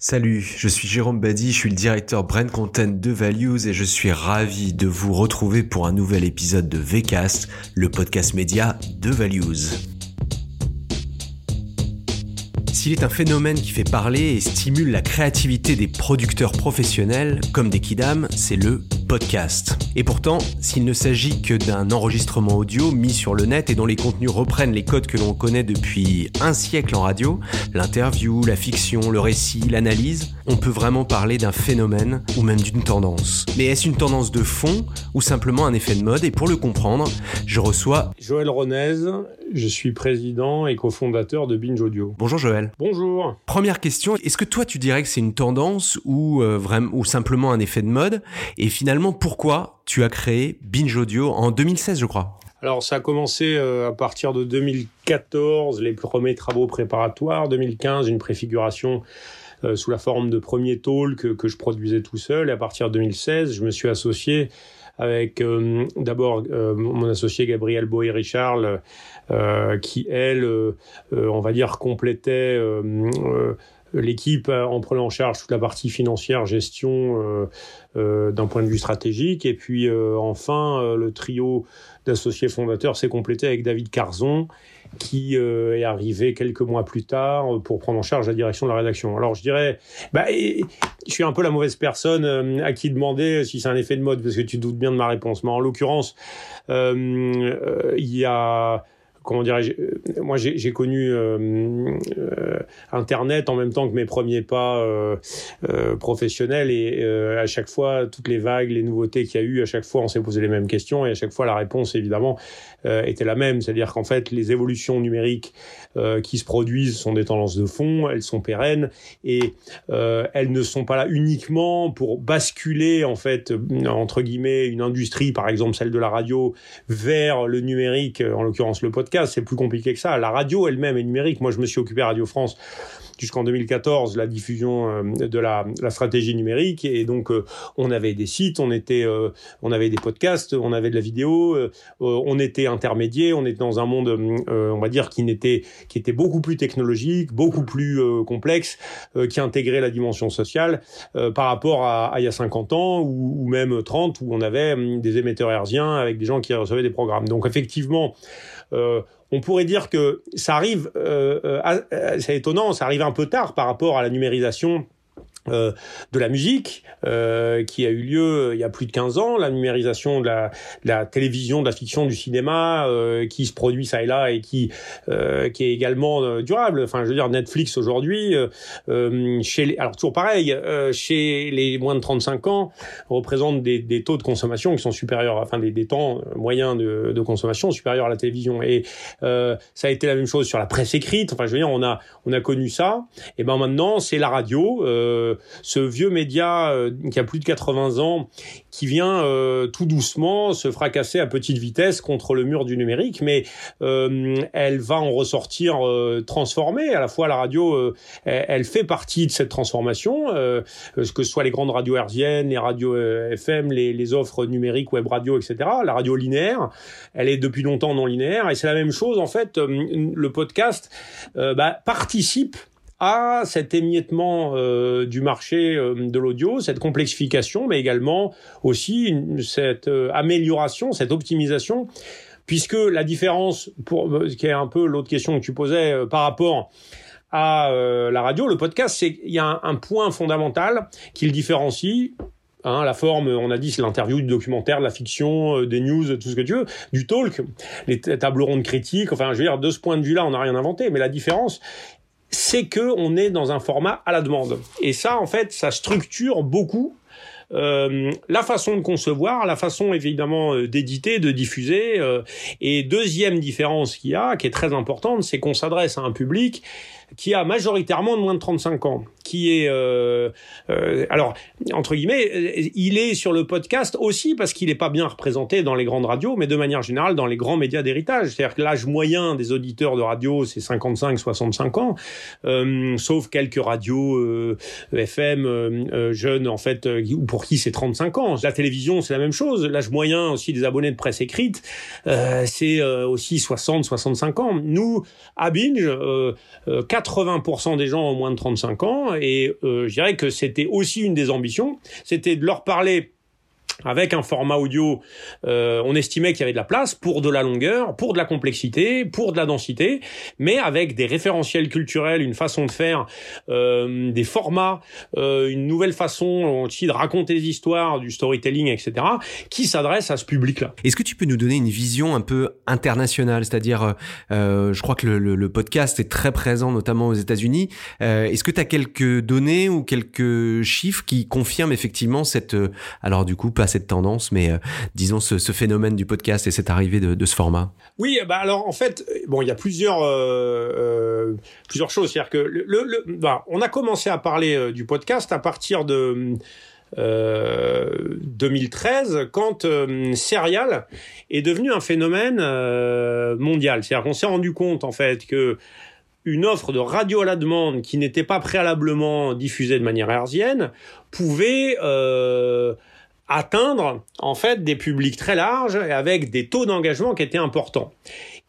Salut, je suis Jérôme Badi, je suis le directeur Brand Content de Values et je suis ravi de vous retrouver pour un nouvel épisode de VCast, le podcast média de Values. S'il est un phénomène qui fait parler et stimule la créativité des producteurs professionnels comme des kidam, c'est le podcast. Et pourtant, s'il ne s'agit que d'un enregistrement audio mis sur le net et dont les contenus reprennent les codes que l'on connaît depuis un siècle en radio, l'interview, la fiction, le récit, l'analyse, on peut vraiment parler d'un phénomène ou même d'une tendance. Mais est-ce une tendance de fond ou simplement un effet de mode? Et pour le comprendre, je reçois Joël Ronez, je suis président et cofondateur de Binge Audio. Bonjour Joël. Bonjour. Première question, est-ce que toi tu dirais que c'est une tendance ou, euh, vraiment, ou simplement un effet de mode? Et finalement, pourquoi tu as créé Binge Audio en 2016, je crois alors ça a commencé euh, à partir de 2014, les premiers travaux préparatoires, 2015 une préfiguration euh, sous la forme de premiers talks que, je produisais tout seul. Et à partir de 2016, je me suis associé avec euh, d'abord mon associé Gabriel Boyer-Richard, qui elle, on va dire, complétait l'équipe en prenant en charge toute la partie financière, gestion euh, euh, d'un point de vue stratégique. Et puis euh, enfin, le trio d'associés fondateurs s'est complété avec David Carzon, qui est arrivé quelques mois plus tard pour prendre en charge la direction de la rédaction. Alors je dirais, bah, je suis un peu la mauvaise personne à qui demander si c'est un effet de mode, parce que tu doutes bien de ma réponse. Mais en l'occurrence, il y a comment dirais-je euh, Moi, j'ai connu euh, euh, Internet en même temps que mes premiers pas professionnels et à chaque fois, toutes les vagues, les nouveautés qu'il y a eu, à chaque fois, on s'est posé les mêmes questions et à chaque fois, la réponse, évidemment, était la même. C'est-à-dire qu'en fait, les évolutions numériques qui se produisent sont des tendances de fond, elles sont pérennes et elles ne sont pas là uniquement pour basculer, en fait, entre guillemets, une industrie, par exemple celle de la radio, vers le numérique, en l'occurrence le podcast c'est plus compliqué que ça. La radio elle-même est numérique. Moi, je me suis occupé à Radio France jusqu'en 2014 la diffusion euh, de la, stratégie numérique et donc euh, on avait des sites, on était, euh, on avait des podcasts, on avait de la vidéo, on était intermédiaire, on était dans un monde, on va dire qui n'était, qui était beaucoup plus technologique, beaucoup plus complexe, qui intégrait la dimension sociale par rapport à, il y a 50 ans ou, même 30 où on avait des émetteurs hertziens avec des gens qui recevaient des programmes. Donc effectivement, on pourrait dire que ça arrive, euh, euh, c'est étonnant, ça arrive un peu tard par rapport à la numérisation euh, de la musique euh, qui a eu lieu euh, il y a plus de 15 ans, la numérisation de la, de la télévision, de la fiction, du cinéma euh, qui se produit ça et là et qui qui est également durable. Enfin, je veux dire Netflix aujourd'hui chez les, alors toujours pareil chez les moins de 35 ans représente des, des, taux de consommation qui sont supérieurs, enfin des, des temps moyens de, de, consommation supérieurs à la télévision et ça a été la même chose sur la presse écrite. Enfin, je veux dire on a on a connu ça et ben maintenant c'est la radio. Euh, ce vieux média euh, qui a plus de 80 ans, qui vient euh, tout doucement se fracasser à petite vitesse contre le mur du numérique, mais euh, elle va en ressortir transformée. À la fois, la radio, elle, fait partie de cette transformation, que ce soit les grandes radios herziennes, les radios FM, les, les offres numériques, web radio, etc. La radio linéaire, elle est depuis longtemps non linéaire, et c'est la même chose en fait. le podcast bah, participe à cet émiettement euh, du marché euh, de l'audio, cette complexification, mais également aussi cette euh, amélioration, cette optimisation, puisque la différence, pour, qui est un peu l'autre question que tu posais par rapport à la radio, le podcast, c'est qu'il y a un, point fondamental qui le différencie. Hein, la forme, on a dit, c'est l'interview, du documentaire, de la fiction, des news, tout ce que tu veux, du talk, les tables rondes critiques. Enfin, je veux dire, de ce point de vue-là, on n'a rien inventé. Mais la différence, c'est que on est dans un format à la demande. Et ça, en fait, ça structure beaucoup la façon de concevoir, la façon évidemment euh, d'éditer, de diffuser. Euh, et deuxième différence qu'il y a, qui est très importante, c'est qu'on s'adresse à un public qui a majoritairement de moins de 35 ans, qui est euh, euh, alors entre guillemets, il est sur le podcast aussi parce qu'il n'est pas bien représenté dans les grandes radios, mais de manière générale dans les grands médias d'héritage. C'est-à-dire que l'âge moyen des auditeurs de radio c'est 55-65 ans, euh, sauf quelques radios euh, FM euh, jeunes en fait ou pour qui c'est 35 ans. La télévision c'est la même chose. L'âge moyen aussi des abonnés de presse écrite c'est aussi 60-65 ans. Nous à Binge 80% des gens ont moins de 35 ans et je dirais que c'était aussi une des ambitions, c'était de leur parler avec un format audio, euh, on estimait qu'il y avait de la place pour de la longueur, pour de la complexité, pour de la densité, mais avec des référentiels culturels, une façon de faire, euh, des formats, euh, une nouvelle façon aussi de raconter des histoires, du storytelling, etc., qui s'adresse à ce public-là. Est-ce que tu peux nous donner une vision un peu internationale, c'est-à-dire, euh, je crois que le, le, podcast est très présent, notamment aux États-Unis. Euh, est-ce que tu as quelques données ou quelques chiffres qui confirment effectivement cette, euh, alors du coup, pas cette tendance, mais euh, disons ce, phénomène du podcast et cette arrivée de, ce format Oui, bah alors en fait, bon, il y a plusieurs euh, euh, plusieurs choses. C'est-à-dire que le, bah, on a commencé à parler euh, du podcast à partir de 2013 quand Serial est devenu un phénomène mondial. C'est-à-dire qu'on s'est rendu compte en fait que une offre de radio à la demande qui n'était pas préalablement diffusée de manière herzienne pouvait euh, atteindre en fait des publics très larges et avec des taux d'engagement qui étaient importants.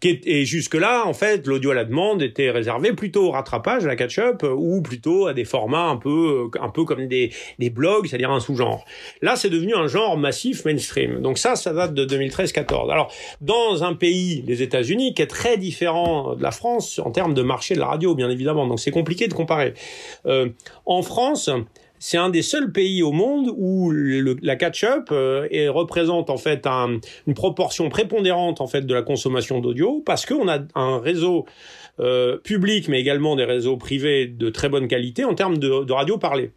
Et jusque-là, en fait, l'audio à la demande était réservé plutôt au rattrapage, à la catch-up, ou plutôt à des formats un peu, un peu comme des, des blogs, c'est-à-dire un sous-genre. Là, c'est devenu un genre massif mainstream. Donc ça, ça date de 2013-14. Alors, dans un pays, les États-Unis, qui est très différent de la France en termes de marché de la radio, bien évidemment. Donc c'est compliqué de comparer. Euh, en France, c'est un des seuls pays au monde où la catch-up euh, représente en fait un, une proportion prépondérante en fait de la consommation d'audio parce qu'on a un réseau euh, public mais également des réseaux privés de très bonne qualité en termes de, de radio parlée.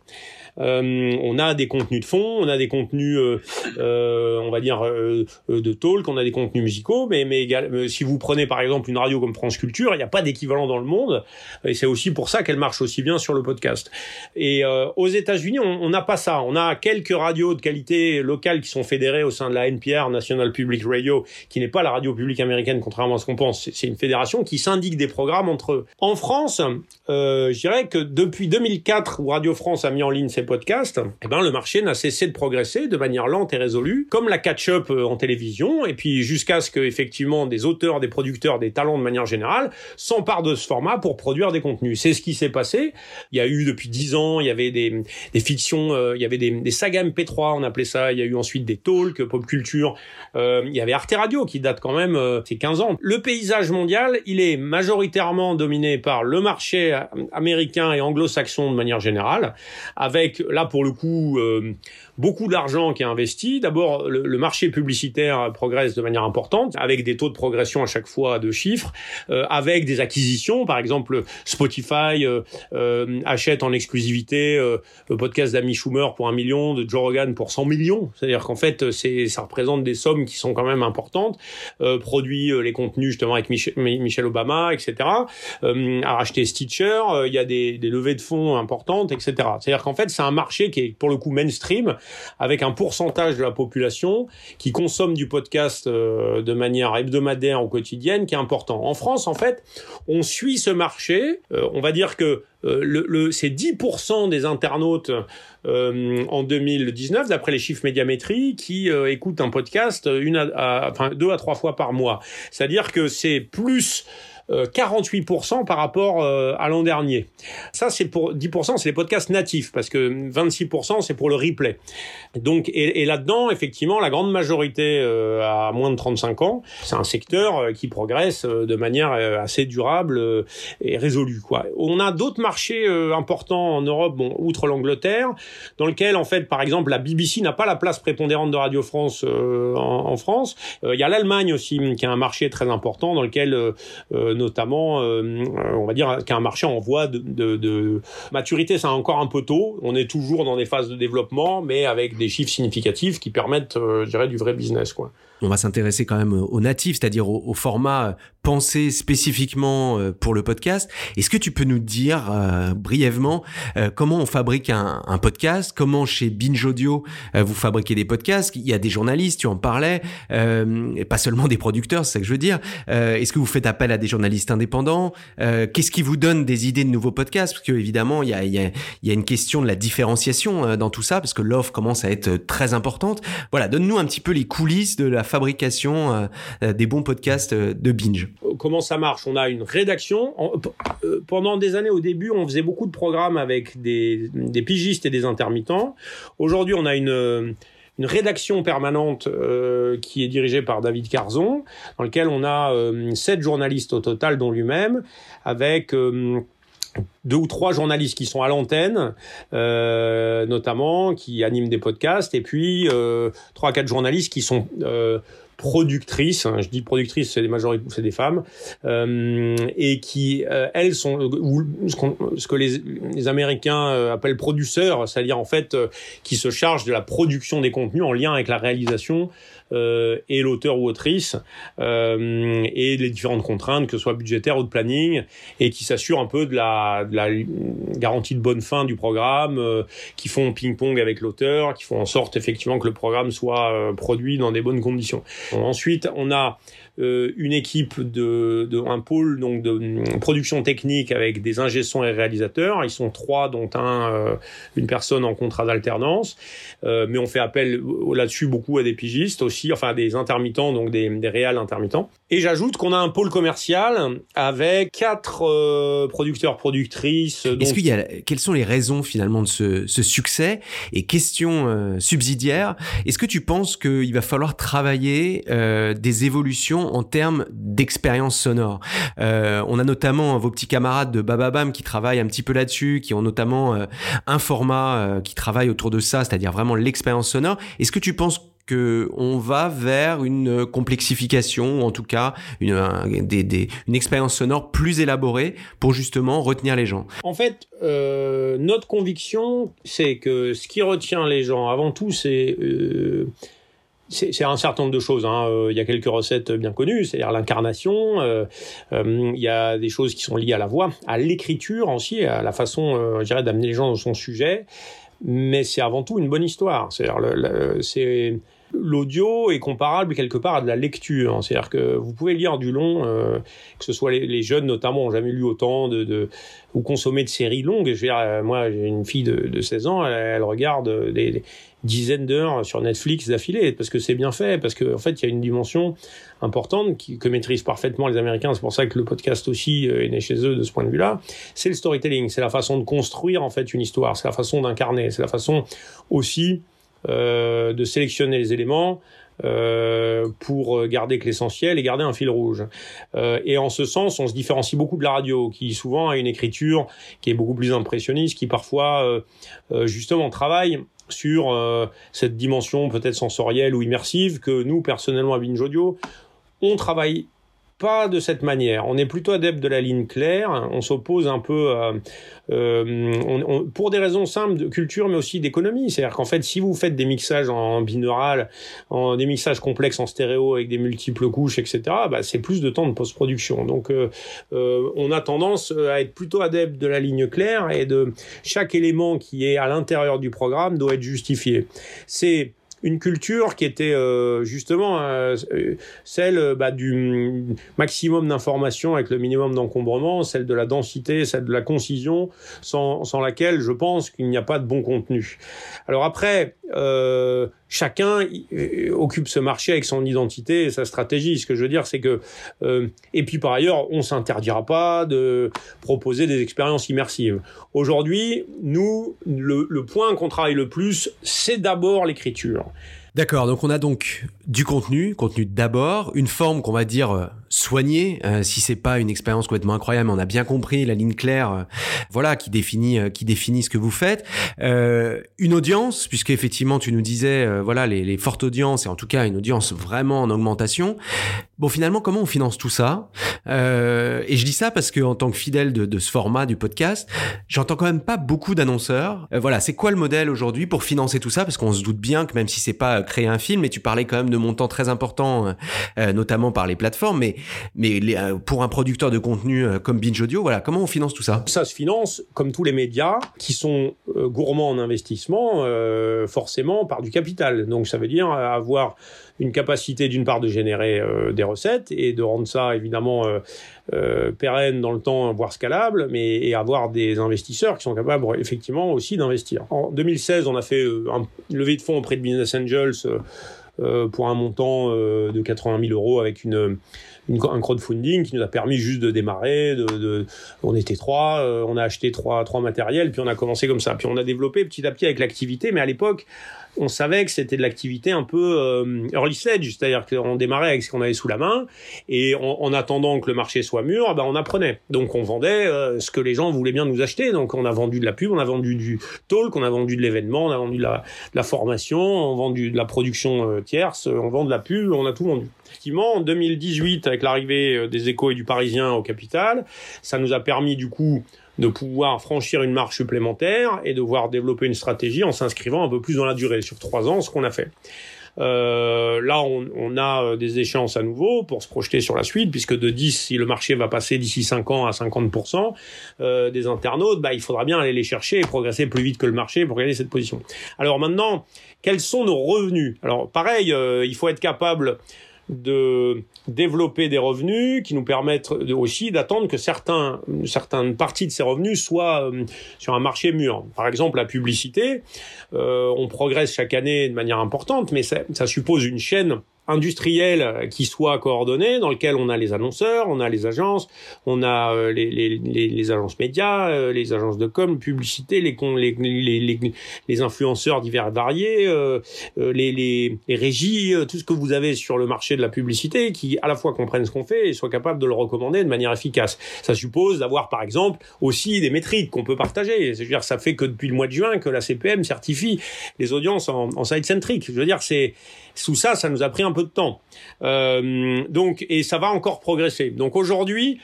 Euh, on a des contenus de fond, on a des contenus, euh, euh, on va dire, de talk, on a des contenus musicaux, mais, mais si vous prenez par exemple une radio comme France Culture, il n'y a pas d'équivalent dans le monde, et c'est aussi pour ça qu'elle marche aussi bien sur le podcast. Et aux États-Unis, on n'a pas ça. On a quelques radios de qualité locale qui sont fédérées au sein de la NPR, National Public Radio, qui n'est pas la radio publique américaine, contrairement à ce qu'on pense. C'est une fédération qui syndique des programmes entre eux. En France, je dirais que depuis 2004, où Radio France a mis en ligne ses podcasts, eh ben, le marché n'a cessé de progresser de manière lente et résolue, comme la catch-up euh, en télévision, et puis jusqu'à ce que, effectivement, des auteurs, des producteurs, des talents de manière générale s'emparent de ce format pour produire des contenus. C'est ce qui s'est passé. Il y a eu depuis dix ans, il y avait des, fictions, euh, il y avait des, des sagas MP3, on appelait ça. Il y a eu ensuite des talks, pop culture. Euh, il y avait Arte Radio qui date quand même, c'est 15 ans. Le paysage mondial, il est majoritairement dominé par le marché américain et anglo-saxon de manière générale, avec là pour le coup euh, beaucoup d'argent qui est investi. D'abord, le, marché publicitaire progresse de manière importante, avec des taux de progression à chaque fois de chiffres, euh, avec des acquisitions. Par exemple, Spotify euh, achète en exclusivité le podcast d'Amy Schumer pour un million, de Joe Rogan pour 100 millions. C'est-à-dire qu'en fait, c'est ça représente des sommes qui sont quand même importantes. produit les contenus justement avec Michel, Obama, etc. a racheté Stitcher. Il y a des, des levées de fonds importantes, etc. C'est-à-dire qu'en fait, c'est un marché qui est pour le coup mainstream, avec un pourcentage de la population qui consomme du podcast euh, de manière hebdomadaire ou quotidienne qui est important. En France, en fait, on suit ce marché. Euh, on va dire que euh, le, c'est 10% des internautes en 2019, d'après les chiffres médiamétrie, qui écoutent un podcast une à, enfin deux à trois fois par mois. C'est-à-dire que c'est plus 48% par rapport à l'an dernier. Ça, c'est pour 10%, c'est les podcasts natifs, parce que 26%, c'est pour le replay. Donc, et, et là-dedans, effectivement, la grande majorité a moins de 35 ans. C'est un secteur qui progresse de manière assez durable et résolue. Quoi. On a d'autres marché euh, important en Europe, bon, outre l'Angleterre, dans lequel, en fait, par exemple, la BBC n'a pas la place prépondérante de Radio France euh, en, France. Euh, il y a l'Allemagne aussi, qui a un marché très important, dans lequel, notamment, on va dire, qui a un marché en voie de, de, de maturité. C'est encore un peu tôt. On est toujours dans des phases de développement, mais avec des chiffres significatifs qui permettent, je dirais, du vrai business, quoi on va s'intéresser quand même au natif, c'est-à-dire au, format pensé spécifiquement euh, pour le podcast. Est-ce que tu peux nous dire euh, brièvement euh, comment on fabrique un, un, podcast? Comment chez Binge Audio vous fabriquez des podcasts? Il y a des journalistes, tu en parlais, et pas seulement des producteurs, c'est ça que je veux dire. Est-ce que vous faites appel à des journalistes indépendants? Qu'est-ce qui vous donne des idées de nouveaux podcasts? Parce que évidemment, il y a, y, a, y a une question de la différenciation dans tout ça, parce que l'offre commence à être très importante. Voilà, donne-nous un petit peu les coulisses de la fabrication des bons podcasts de binge Comment ça marche? On a une rédaction. pendant des années, au début, on faisait beaucoup de programmes avec des, pigistes et des intermittents. Aujourd'hui, on a une une rédaction permanente euh, qui est dirigée par David Carzon, dans lequel on a euh, sept journalistes au total, dont lui-même, avec euh, deux ou trois journalistes qui sont à l'antenne, euh, notamment, qui animent des podcasts, et puis euh, trois quatre journalistes qui sont euh, productrices, hein, je dis productrices, c'est des majorités, c'est des femmes, euh, et qui euh, elles sont ou ce, ce, que les, les Américains euh, appellent producteurs, c'est-à-dire en fait qui se chargent de la production des contenus en lien avec la réalisation euh, et l'auteur ou autrice euh, et les différentes contraintes, que ce soit budgétaires ou de planning, et qui s'assurent un peu de la, de la, garantie de bonne fin du programme, euh, qui font ping-pong avec l'auteur, qui font en sorte effectivement que le programme soit produit dans des bonnes conditions. ensuite, on a euh, une équipe de, de, un pôle donc de hum, production technique avec des ingénieurs et réalisateurs. Ils sont trois, dont un euh, une personne en contrat d'alternance. Euh, mais on fait appel là-dessus beaucoup à des pigistes aussi, enfin des intermittents, donc des, des réals intermittents. Et j'ajoute qu'on a un pôle commercial avec quatre producteurs productrices. Est-ce qu'il y a quelles sont les raisons finalement de ce, ce succès Et question subsidiaire, est-ce que tu penses qu'il va falloir travailler des évolutions en termes d'expérience sonore. Euh, on a notamment vos petits camarades de Bababam qui travaillent un petit peu là-dessus, qui ont notamment euh, un format euh, qui travaille autour de ça, c'est-à-dire vraiment l'expérience sonore. Est-ce que tu penses que on va vers une complexification ou en tout cas une, une expérience sonore plus élaborée pour justement retenir les gens? En fait, notre conviction, c'est que ce qui retient les gens avant tout, c'est c'est un certain nombre de choses. Hein. Euh, il y a quelques recettes bien connues, c'est-à-dire l'incarnation. Euh, euh, il y a des choses qui sont liées à la voix, à l'écriture aussi, à la façon, je dirais, d'amener les gens dans son sujet. Mais c'est avant tout une bonne histoire. C'est-à-dire, c'est l'audio est comparable quelque part à de la lecture. C'est-à-dire que vous pouvez lire du long, euh, que ce soit les, jeunes notamment, ont jamais lu autant de, de ou consommer de séries longues. Je veux dire, moi, j'ai une fille de, de 16 ans, elle, regarde des dizaines d'heures sur Netflix d'affilée parce que c'est bien fait, parce qu'en en fait il y a une dimension importante que maîtrisent parfaitement les Américains. C'est pour ça que le podcast aussi euh, est né chez eux de ce point de vue-là. C'est le storytelling, c'est la façon de construire en fait une histoire, c'est la façon d'incarner, c'est la façon aussi euh, de sélectionner les éléments. Euh, pour garder que l'essentiel et garder un fil rouge. Euh, et en ce sens, on se différencie beaucoup de la radio, qui souvent a une écriture qui est beaucoup plus impressionniste, qui parfois euh, justement travaille sur euh, cette dimension peut-être sensorielle ou immersive que nous, personnellement, à Binge Audio, on travaille pas de cette manière. On est plutôt adepte de la ligne claire. On s'oppose un peu euh, pour des raisons simples de culture, mais aussi d'économie. C'est-à-dire qu'en fait, si vous faites des mixages en binaural, en des mixages complexes en stéréo avec des multiples couches, etc., bah, c'est plus de temps de post-production. Donc, euh, euh, on a tendance à être plutôt adepte de la ligne claire et de chaque élément qui est à l'intérieur du programme doit être justifié. C'est une culture qui était euh, justement euh, celle bah, du maximum d'informations avec le minimum d'encombrement, celle de la densité, celle de la concision, sans, sans laquelle je pense qu'il n'y a pas de bon contenu. Alors après, euh, chacun euh, occupe ce marché avec son identité et sa stratégie. Ce que je veux dire, c'est que euh, et puis par ailleurs, on s'interdira pas de proposer des expériences immersives. Aujourd'hui, nous, le, le point qu'on travaille le plus, c'est d'abord l'écriture. D'accord, donc on a donc du contenu, contenu d'abord, une forme qu'on va dire euh, soignée, euh, si c'est pas une expérience complètement incroyable, mais on a bien compris la ligne claire, euh, voilà, qui définit, qui définit ce que vous faites. une audience, puisque effectivement tu nous disais, voilà, les, les, fortes audiences et en tout cas une audience vraiment en augmentation. Bon, finalement, comment on finance tout ça? Et je dis ça parce que en tant que fidèle de, de ce format du podcast, j'entends quand même pas beaucoup d'annonceurs. voilà, c'est quoi le modèle aujourd'hui pour financer tout ça? Parce qu'on se doute bien que même si c'est pas créer un film, et tu parlais quand même de montants très importants, euh, euh, notamment par les plateformes, mais, mais euh, pour un producteur de contenu comme Binge Audio, voilà, comment on finance tout ça? Ça se finance, comme tous les médias, qui sont gourmands en investissement, forcément par du capital. Donc ça veut dire avoir une capacité d'une part de générer des recettes et de rendre ça évidemment pérenne dans le temps, voire scalable, mais et avoir des investisseurs qui sont capables effectivement aussi d'investir. En 2016, on a fait un levée de fonds auprès de Business Angels pour un montant de 80 000 euros avec une, un crowdfunding qui nous a permis juste de démarrer. On était trois, on a acheté trois, trois matériels, puis on a commencé comme ça. Puis on a développé petit à petit avec l'activité, mais à l'époque, on savait que c'était de l'activité un peu euh, early stage, c'est-à-dire qu'on démarrait avec ce qu'on avait sous la main et en attendant que le marché soit mûr, ben on apprenait. Donc on vendait euh, ce que les gens voulaient bien nous acheter. Donc on a vendu de la pub, on a vendu du talk, on a vendu de l'événement, on a vendu de la, formation, on a vendu de la production euh, tierce, on vend de la pub, on a tout vendu. Effectivement, en 2018, avec l'arrivée des Échos et du Parisien au capital, ça nous a permis du coup de pouvoir franchir une marche supplémentaire et de voir développer une stratégie en s'inscrivant un peu plus dans la durée, sur trois ans, ce qu'on a fait. Euh, là, on, on, a euh, des échéances à nouveau pour se projeter sur la suite, puisque de 10, si le marché va passer d'ici 5 ans à 50% euh, des internautes, bah, il faudra bien aller les chercher et progresser plus vite que le marché pour gagner cette position. Alors maintenant, quels sont nos revenus? Alors pareil, euh, il faut être capable de développer des revenus qui nous permettent aussi d'attendre que certains, certaines parties de ces revenus soient euh, sur un marché mûr. Par exemple, la publicité, euh, on progresse chaque année de manière importante, mais ça suppose une chaîne industriel qui soit coordonné, dans lequel on a les annonceurs, on a les agences, on a euh, les, agences médias, euh, les agences de com, publicité, les, influenceurs divers et variés, euh, les, régies, tout ce que vous avez sur le marché de la publicité, qui à la fois comprennent ce qu'on fait et soient capables de le recommander de manière efficace. Ça suppose d'avoir par exemple aussi des métriques qu'on peut partager. Je veux dire, ça fait que depuis le mois de juin que la CPM certifie les audiences en, en site-centric. Je veux dire, c'est sous ça, ça nous a pris un peu de temps. Euh, donc, et ça va encore progresser. Donc aujourd'hui,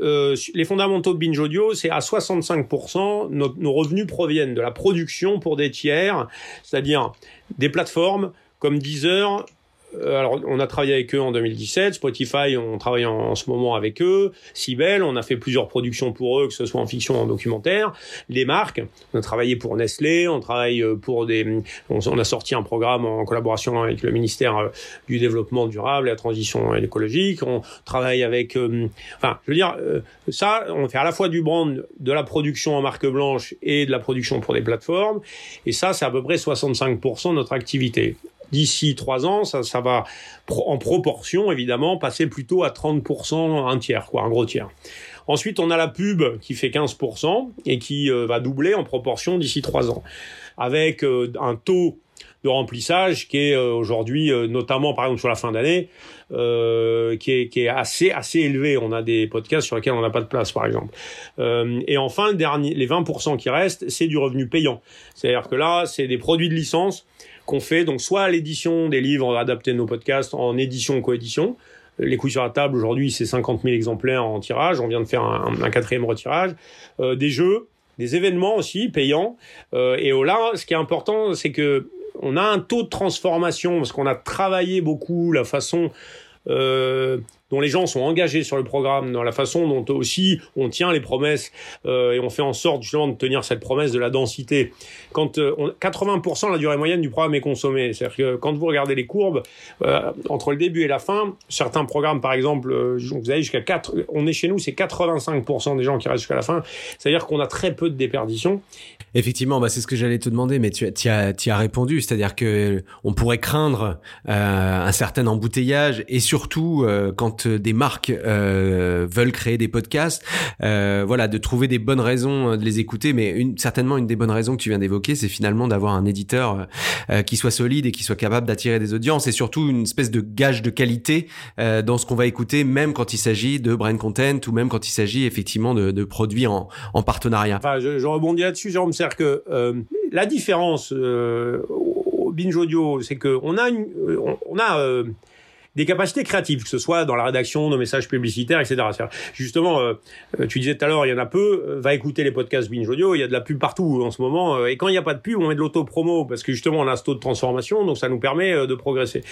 euh, les fondamentaux de Binge Audio, c'est à 65%, nos, nos revenus proviennent de la production pour des tiers, c'est-à-dire des plateformes comme Deezer, alors, on a travaillé avec eux en 2017. Spotify, on travaille en, ce moment avec eux. Sibel, on a fait plusieurs productions pour eux, que ce soit en fiction ou en documentaire. Les marques, on a travaillé pour Nestlé, on travaille euh, pour des, on, a sorti un programme en collaboration avec le ministère euh, du développement durable et la transition écologique. On travaille avec, enfin, je veux dire, ça, on fait à la fois du brand, de la production en marque blanche et de la production pour des plateformes. Et ça, c'est à peu près 65% de notre activité d'ici trois ans, ça, ça va en proportion évidemment passer plutôt à 30%, un tiers, quoi, un gros tiers. Ensuite, on a la pub qui fait 15% et qui euh, va doubler en proportion d'ici trois ans, avec euh, un taux de remplissage qui est euh, aujourd'hui, notamment par exemple sur la fin d'année, qui, est, qui est assez assez élevé. On a des podcasts sur lesquels on n'a pas de place, par exemple. et enfin, dernier, les 20% qui restent, c'est du revenu payant. C'est-à-dire que là, c'est des produits de licence qu'on fait donc soit à l'édition des livres adaptés de nos podcasts en édition coédition. Les couilles sur la table aujourd'hui c'est 50 000 exemplaires en tirage. On vient de faire un, quatrième retirage. Euh, des jeux, des événements aussi payants. Euh, et là, ce qui est important, c'est que on a un taux de transformation parce qu'on a travaillé beaucoup la façon euh, dont les gens sont engagés sur le programme, dans la façon dont aussi on tient les promesses euh, et on fait en sorte justement de tenir cette promesse de la densité. Quand 80% euh, la durée moyenne du programme est consommée, c'est-à-dire que quand vous regardez les courbes euh, entre le début et la fin, certains programmes par exemple, vous avez jusqu'à 4, on est chez nous, c'est 85% des gens qui restent jusqu'à la fin, c'est-à-dire qu'on a très peu de déperdition. Effectivement, bah c'est ce que j'allais te demander, mais tu as, as, as répondu, c'est-à-dire que on pourrait craindre un certain embouteillage et surtout quand des marques euh, veulent créer des podcasts, euh, voilà, de trouver des bonnes raisons de les écouter. Mais certainement une des bonnes raisons que tu viens d'évoquer, c'est finalement d'avoir un éditeur euh, qui soit solide et qui soit capable d'attirer des audiences et surtout une espèce de gage de qualité dans ce qu'on va écouter, même quand il s'agit de brand content ou même quand il s'agit effectivement de, produits en, en partenariat. Enfin, je, rebondis là-dessus, Jérôme, c'est que la différence au binge audio, c'est que on a une, on a des capacités créatives, que ce soit dans la rédaction, nos messages publicitaires, etc. Justement, euh, euh, tu disais tout à l'heure, il y en a peu, euh, va écouter les podcasts Binge Audio, il y a de la pub partout en ce moment, et quand il n'y a pas de pub, on met de l'auto-promo, parce que justement, on a ce taux de transformation, donc ça nous permet de progresser.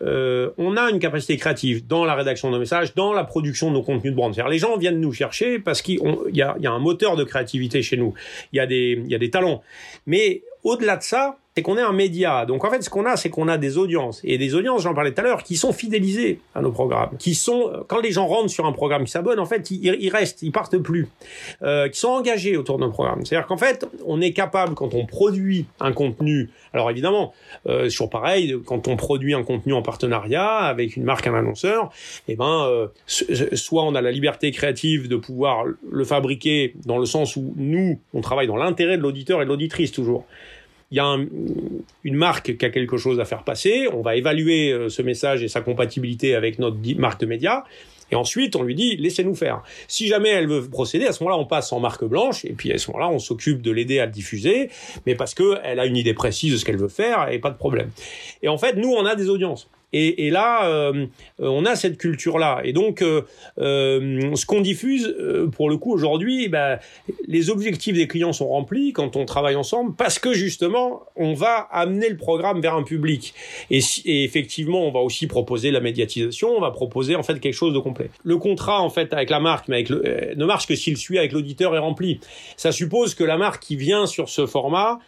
on a une capacité créative dans la rédaction de messages, dans la production de nos contenus de brand. Les gens viennent nous chercher parce qu'il y a, y a un moteur de créativité chez nous, il y, y a des talents. Mais au-delà de ça, c'est qu'on est un média. Donc en fait, ce qu'on a, c'est qu'on a des audiences. Et des audiences, j'en parlais tout à l'heure, qui sont fidélisées à nos programmes. Qui sont, quand les gens rentrent sur un programme, qui s'abonnent, en fait, ils, restent, ils partent plus. Euh, qui sont engagés autour d'un programme. C'est-à-dire qu'en fait, on est capable, quand on produit un contenu, alors évidemment, euh, toujours pareil, quand on produit un contenu en partenariat avec une marque, un annonceur, eh ben, euh, soit on a la liberté créative de pouvoir le fabriquer dans le sens où nous, on travaille dans l'intérêt de l'auditeur et de l'auditrice toujours il y a une marque qui a quelque chose à faire passer, on va évaluer euh, ce message et sa compatibilité avec notre marque de média, et ensuite on lui dit laissez-nous faire. Si jamais elle veut procéder, à ce moment-là on passe en marque blanche, et puis à ce moment-là on s'occupe de l'aider à le diffuser, mais parce qu'elle a une idée précise de ce qu'elle veut faire, et pas de problème. Et en fait, nous on a des audiences. Et, et là, euh, on a cette culture-là. Et donc, euh, euh ce qu'on diffuse, euh, pour le coup, aujourd'hui, bah, les objectifs des clients sont remplis quand on travaille ensemble, parce que justement, on va amener le programme vers un public. Et, et effectivement, on va aussi proposer la médiatisation, on va proposer en fait quelque chose de complet. Le contrat, en fait, avec la marque, mais avec le, ne marche que s'il suit avec l'auditeur est rempli. Ça suppose que la marque qui vient sur ce format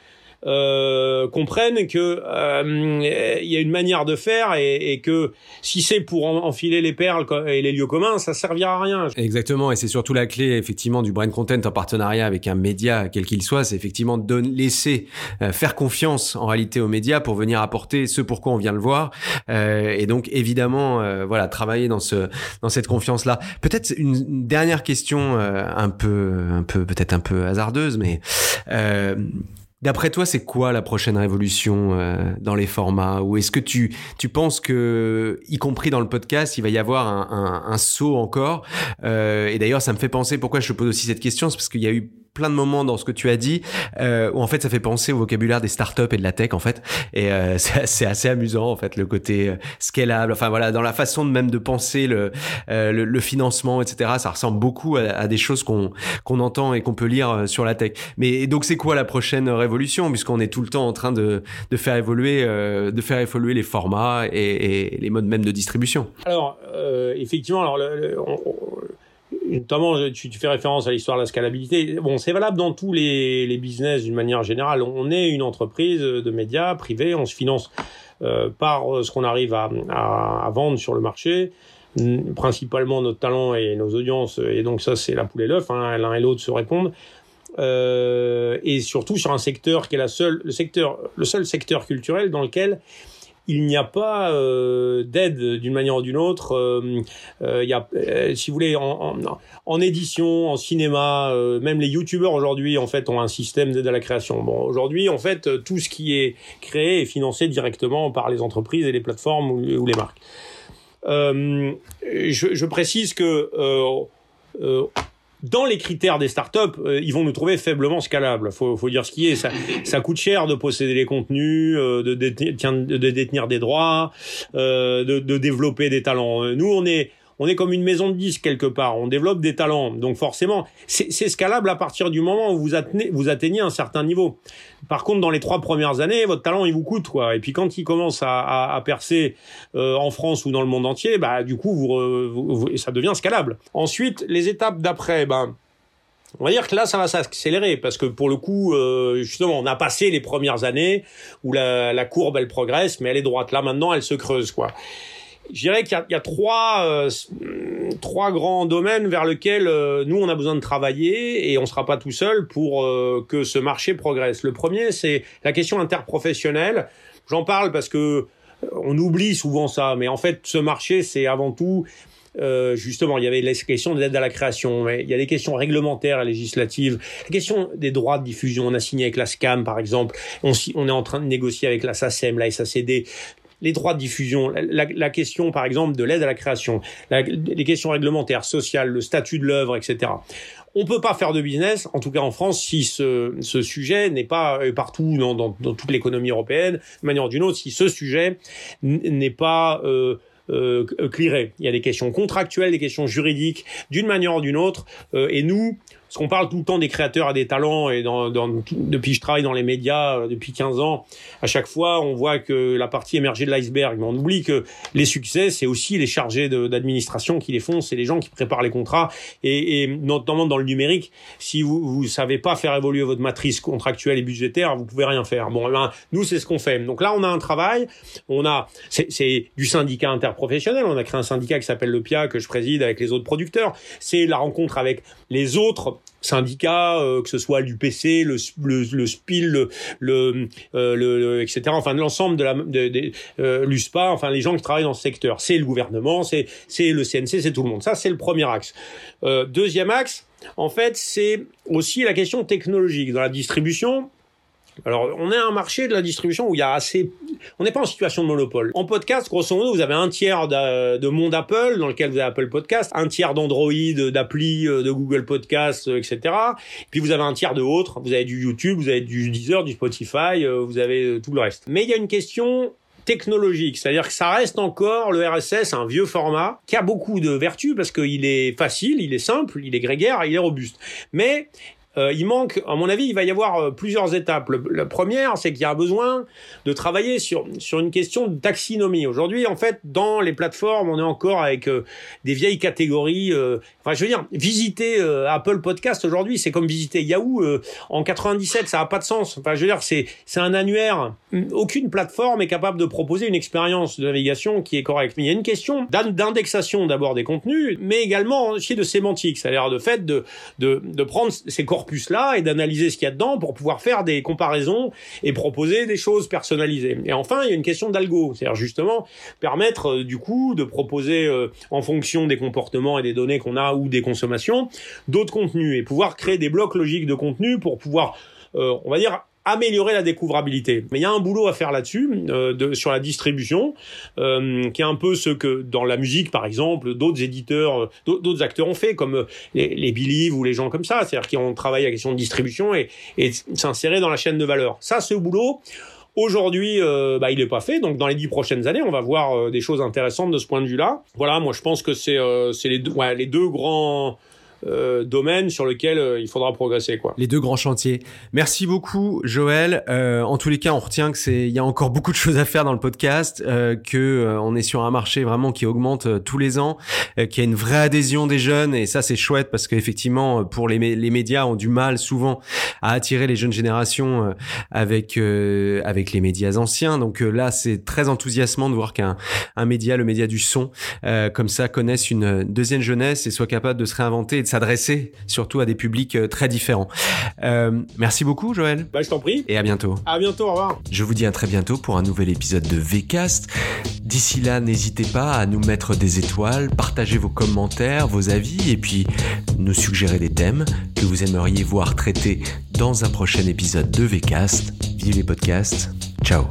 euh, comprennent que euh, il y a une manière de faire et, et que si c'est pour enfiler les perles et les lieux communs, ça servira à rien. Exactement, et c'est surtout la clé effectivement du brand content en partenariat avec un média quel qu'il soit, c'est effectivement de laisser euh, faire confiance en réalité aux médias pour venir apporter ce pourquoi on vient le voir euh, et donc évidemment euh, voilà travailler dans ce dans cette confiance là. Peut-être une dernière question un peu un peu peut-être un peu hasardeuse, mais D'après toi, c'est quoi la prochaine révolution euh, dans les formats? Ou est-ce que tu, tu penses que, y compris dans le podcast, il va y avoir un, un, un saut encore? Euh, Et d'ailleurs, ça me fait penser, pourquoi je te pose aussi cette question, c'est parce qu'il y a eu plein de moments dans ce que tu as dit euh, où en fait ça fait penser au vocabulaire des startups et de la tech en fait. Et euh, c'est assez amusant en fait le côté euh, scalable enfin voilà dans la façon de même de penser le, euh, le, le, financement etc ça ressemble beaucoup à, des choses qu'on qu'on entend et qu'on peut lire euh, sur la tech. Mais donc c'est quoi la prochaine révolution? Puisqu'on est tout le temps en train de, de faire évoluer de faire évoluer les formats et, et, les modes même de distribution. Alors effectivement alors le, on, notamment, tu, fais référence à l'histoire de la scalabilité. Bon, c'est valable dans tous les, les business d'une manière générale. On est une entreprise de médias privés, on se finance euh, par ce qu'on arrive à, à, à, vendre sur le marché, principalement notre talent et nos audiences. Et donc ça, c'est la poule et l'œuf. Hein, L'un et l'autre se répondent. Euh, et surtout sur un secteur qui est la seule, le secteur, le seul secteur culturel dans lequel il n'y a pas euh, d'aide d'une manière ou d'une autre. Euh, euh, y a, si vous voulez, en, en, en édition, en cinéma, même les youtubeurs aujourd'hui en fait ont un système d'aide à la création. Bon, aujourd'hui en fait tout ce qui est créé est financé directement par les entreprises et les plateformes ou, ou les marques. Je, je, précise que dans les critères des startups, euh, ils vont nous trouver faiblement scalables. Faut, faut dire ce qui est. Ça, ça coûte cher de posséder les contenus, euh, de, détenir, de détenir des droits, euh, de, de, développer des talents. Nous, on est on est comme une maison de disques quelque part. On développe des talents. Donc forcément, c'est scalable à partir du moment où vous atteignez, un certain niveau. Par contre, dans les trois premières années, votre talent, il vous coûte, quoi. Et puis quand il commence à, percer euh, en France ou dans le monde entier, bah du coup, vous, ça devient scalable. Ensuite, les étapes d'après, ben. On va dire que là, ça va s'accélérer parce que pour le coup, euh, justement, on a passé les premières années où la, la courbe elle progresse, mais elle est droite. Là, maintenant, elle se creuse, quoi je dirais qu'il y, a, trois, euh, trois grands domaines vers lesquels euh, nous, on a besoin de travailler et on ne sera pas tout seul pour euh, que ce marché progresse. Le premier, c'est la question interprofessionnelle. J'en parle parce que on oublie souvent ça, mais en fait, ce marché, c'est avant tout justement, il y avait les questions de l'aide à la création, mais il y a des questions réglementaires et législatives, la question des droits de diffusion. On a signé avec la SCAM, par exemple. On, on est en train de négocier avec la SACEM, la SACD les droits de diffusion, la, la question par exemple de l'aide à la création, la, les questions réglementaires, sociales, le statut de l'œuvre, etc. On peut pas faire de business, en tout cas en France, si ce, ce sujet n'est pas euh, partout dans, dans, dans toute l'économie européenne, de manière ou d'une autre, si ce sujet n'est pas euh, euh. Il y a des questions contractuelles, des questions juridiques, d'une manière ou d'une autre. Euh, et nous, parce qu'on parle tout le temps des créateurs et des talents, et depuis je travaille dans les médias euh, depuis 15 ans, à chaque fois on voit que la partie émergée de l'iceberg, mais on oublie que les succès, c'est aussi les chargés d'administration qui les font, c'est les gens qui préparent les contrats, et, notamment dans le numérique, si vous vous savez pas faire évoluer votre matrice contractuelle et budgétaire, vous pouvez rien faire. Bon, eh ben, nous c'est ce qu'on fait. Donc là on a un travail, on a c'est du syndicat interprofessionnel, on a créé un syndicat qui s'appelle le PIA que je préside avec les autres producteurs, c'est la rencontre avec les autres syndicats, euh, que ce soit l'UPC, le, le, SPIL, le, le, euh, etc. Enfin, l'ensemble de euh, l'USPA, enfin les gens qui travaillent dans ce secteur. C'est le gouvernement, c'est c'est le CNC, c'est tout le monde. Ça, c'est le premier axe. deuxième axe, en fait, c'est aussi la question technologique dans la distribution. Alors, on est un marché de la distribution où il y a assez, on n'est pas en situation de monopole. En podcast, grosso modo, vous avez un tiers de, monde Apple, dans lequel vous avez Apple Podcast, un tiers d'Android, d'appli, euh, de Google Podcast, euh, etc. Puis vous avez un tiers de autres. Vous avez du YouTube, vous avez du Deezer, du Spotify, euh, vous avez tout le reste. Mais il y a une question technologique, c'est-à-dire que ça reste encore le RSS, un vieux format qui a beaucoup de vertus parce qu'il est facile, il est simple, il est grégaire, il est robuste. Mais euh, il manque, à mon avis, il va y avoir euh, plusieurs étapes. la première, c'est qu'il y a besoin de travailler sur sur une question de taxinomie. Aujourd'hui, en fait, dans les plateformes, on est encore avec euh, des vieilles catégories. enfin, je veux dire, visiter Apple Podcast aujourd'hui, c'est comme visiter Yahoo en 97, ça a pas de sens. Enfin, je veux dire, c'est c'est un annuaire. Aucune plateforme est capable de proposer une expérience de navigation qui est correcte. Mais il y a une question d'indexation d'abord des contenus, mais également aussi de sémantique, c'est-à-dire de fait de de de prendre ces corpus-là et d'analyser ce qu'il y a dedans pour pouvoir faire des comparaisons et proposer des choses personnalisées. Et enfin, il y a une question d'algo, c'est-à-dire justement permettre euh, du coup de proposer euh, en fonction des comportements et des données qu'on a ou des consommations d'autres contenus et pouvoir créer des blocs logiques de contenu pour pouvoir euh, on va dire améliorer la découvrabilité. Mais il y a un boulot à faire là-dessus, euh, sur la distribution, euh, qui est un peu ce que dans la musique, par exemple, d'autres éditeurs, euh, d'autres acteurs ont fait, comme les, les Believe ou les gens comme ça, c'est-à-dire qui ont travaillé à la question de distribution et, et s'insérer dans la chaîne de valeur. Ça, ce boulot, Aujourd'hui, bah, il n'est pas fait. Donc, dans les dix prochaines années, on va voir des choses intéressantes de ce point de vue-là. Voilà, moi, je pense que c'est c'est les ouais, les deux grands euh, domaine sur lequel euh, il faudra progresser quoi. Les deux grands chantiers. Merci beaucoup Joël. Euh, en tous les cas, on retient que c'est il y a encore beaucoup de choses à faire dans le podcast, euh, que euh, on est sur un marché vraiment qui augmente tous les ans, qu'il y a une vraie adhésion des jeunes et ça c'est chouette parce qu'effectivement pour les, les médias ont du mal souvent à attirer les jeunes générations avec avec les médias anciens. Donc là c'est très enthousiasmant de voir qu'un un média, le média du son, comme ça connaisse une deuxième jeunesse et soit capable de se réinventer et de s'adresser surtout à des publics euh, très différents. Euh, merci beaucoup, Joël. Bah, je t'en prie. Et à bientôt. À bientôt, au revoir. Je vous dis à très bientôt pour un nouvel épisode de VCast. D'ici là, n'hésitez pas à nous mettre des étoiles, partager vos commentaires, vos avis et puis nous suggérer des thèmes que vous aimeriez voir traités dans un prochain épisode de VCast. Vive les podcasts. Ciao.